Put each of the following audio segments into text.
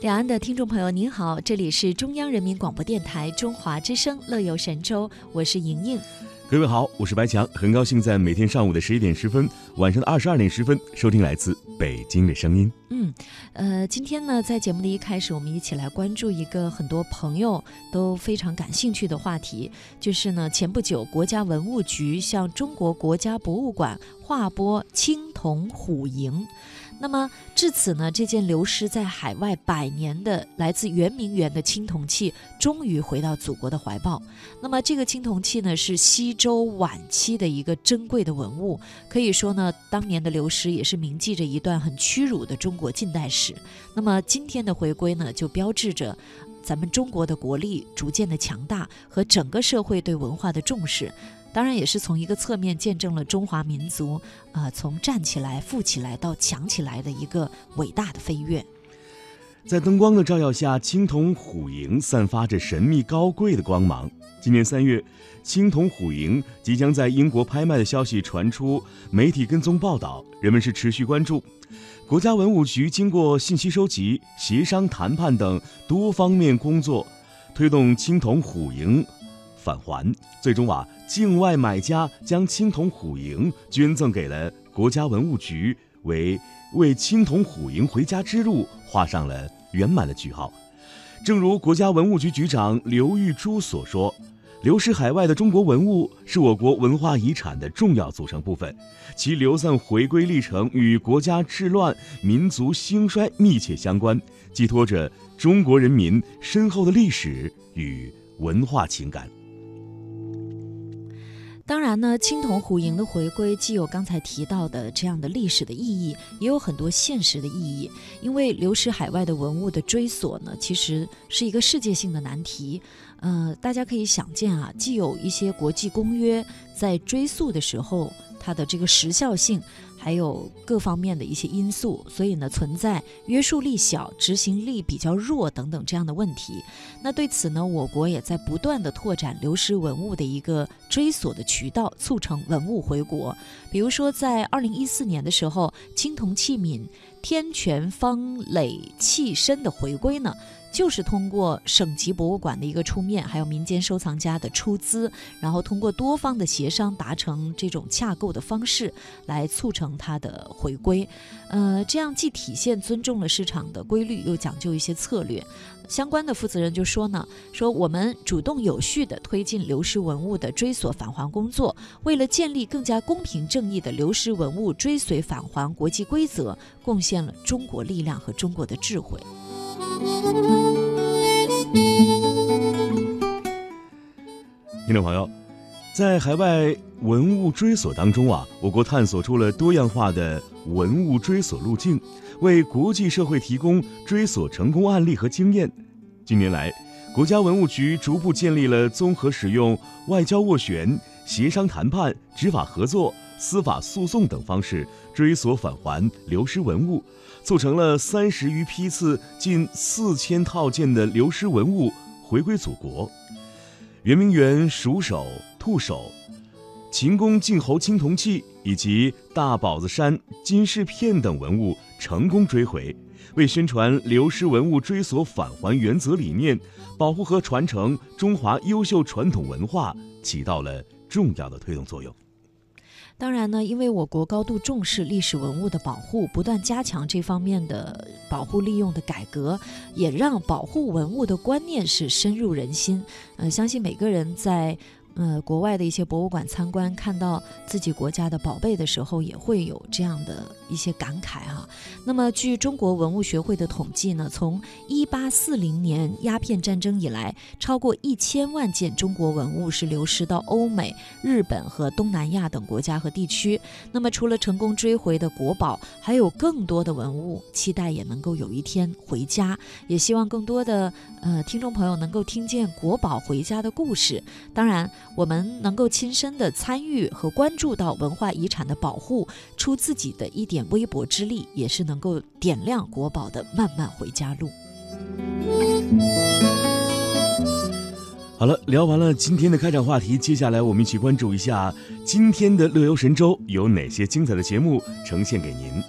两岸的听众朋友，您好，这里是中央人民广播电台中华之声《乐游神州》，我是莹莹。各位好，我是白强，很高兴在每天上午的十一点十分，晚上的二十二点十分收听来自北京的声音。嗯，呃，今天呢，在节目的一开始，我们一起来关注一个很多朋友都非常感兴趣的话题，就是呢，前不久国家文物局向中国国家博物馆划拨青铜虎营。那么至此呢，这件流失在海外百年的来自圆明园的青铜器，终于回到祖国的怀抱。那么这个青铜器呢，是西周晚期的一个珍贵的文物，可以说呢，当年的流失也是铭记着一段很屈辱的中国近代史。那么今天的回归呢，就标志着咱们中国的国力逐渐的强大和整个社会对文化的重视。当然，也是从一个侧面见证了中华民族，呃，从站起来、富起来到强起来的一个伟大的飞跃。在灯光的照耀下，青铜虎营散发着神秘高贵的光芒。今年三月，青铜虎营即将在英国拍卖的消息传出，媒体跟踪报道，人们是持续关注。国家文物局经过信息收集、协商谈判等多方面工作，推动青铜虎营返还，最终啊。境外买家将青铜虎营捐赠给了国家文物局，为为青铜虎营回家之路画上了圆满的句号。正如国家文物局局长刘玉珠所说：“流失海外的中国文物是我国文化遗产的重要组成部分，其流散回归历程与国家治乱、民族兴衰密切相关，寄托着中国人民深厚的历史与文化情感。”当然呢，青铜虎营的回归既有刚才提到的这样的历史的意义，也有很多现实的意义。因为流失海外的文物的追索呢，其实是一个世界性的难题。呃，大家可以想见啊，既有一些国际公约在追溯的时候，它的这个时效性。还有各方面的一些因素，所以呢，存在约束力小、执行力比较弱等等这样的问题。那对此呢，我国也在不断的拓展流失文物的一个追索的渠道，促成文物回国。比如说，在二零一四年的时候，青铜器皿天泉方垒器身的回归呢。就是通过省级博物馆的一个出面，还有民间收藏家的出资，然后通过多方的协商达成这种洽购的方式，来促成它的回归。呃，这样既体现尊重了市场的规律，又讲究一些策略。相关的负责人就说呢，说我们主动有序地推进流失文物的追索返还工作，为了建立更加公平正义的流失文物追随返还国际规则，贡献了中国力量和中国的智慧。听众朋友，在海外文物追索当中啊，我国探索出了多样化的文物追索路径，为国际社会提供追索成功案例和经验。近年来，国家文物局逐步建立了综合使用外交斡旋、协商谈判、执法合作。司法诉讼等方式追索返还流失文物，促成了三十余批次、近四千套件的流失文物回归祖国。圆明园鼠首、兔首、秦宫晋侯青铜器以及大宝子山金饰片等文物成功追回，为宣传流失文物追索返还原则理念，保护和传承中华优秀传统文化起到了重要的推动作用。当然呢，因为我国高度重视历史文物的保护，不断加强这方面的保护利用的改革，也让保护文物的观念是深入人心。呃，相信每个人在。呃，国外的一些博物馆参观，看到自己国家的宝贝的时候，也会有这样的一些感慨哈。那么，据中国文物学会的统计呢，从一八四零年鸦片战争以来，超过一千万件中国文物是流失到欧美、日本和东南亚等国家和地区。那么，除了成功追回的国宝，还有更多的文物，期待也能够有一天回家。也希望更多的呃听众朋友能够听见国宝回家的故事。当然。我们能够亲身的参与和关注到文化遗产的保护，出自己的一点微薄之力，也是能够点亮国宝的漫漫回家路。好了，聊完了今天的开场话题，接下来我们一起关注一下今天的乐游神州有哪些精彩的节目呈现给您。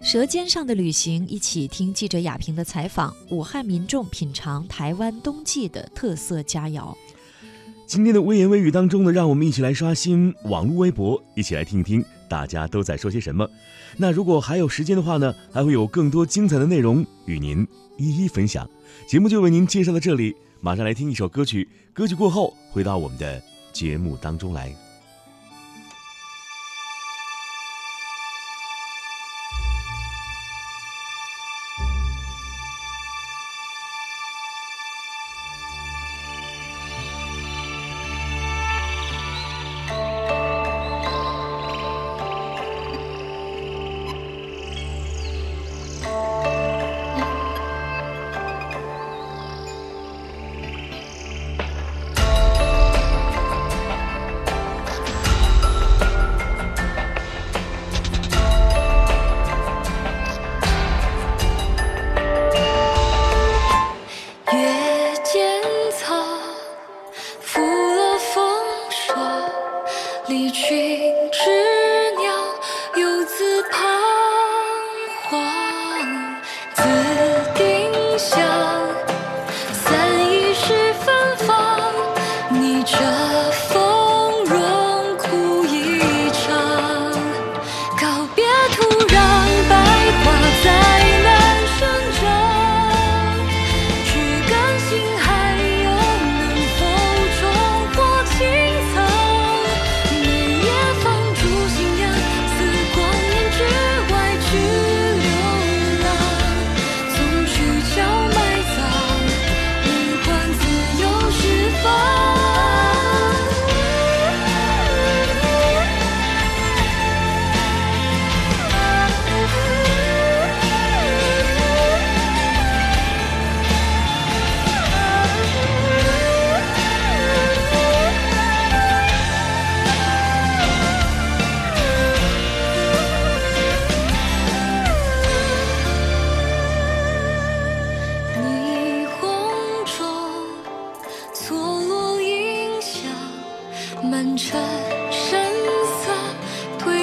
舌尖上的旅行，一起听记者亚平的采访。武汉民众品尝台湾冬季的特色佳肴。今天的微言微语当中呢，让我们一起来刷新网络微博，一起来听一听大家都在说些什么。那如果还有时间的话呢，还会有更多精彩的内容与您一一分享。节目就为您介绍到这里，马上来听一首歌曲。歌曲过后，回到我们的节目当中来。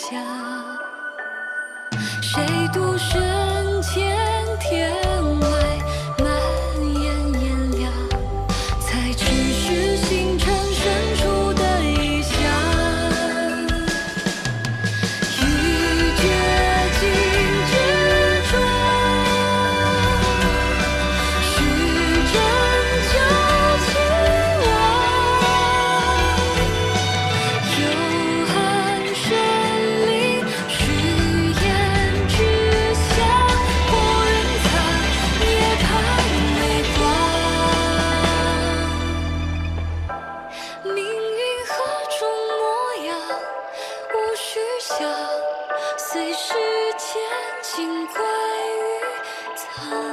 时千金归于唐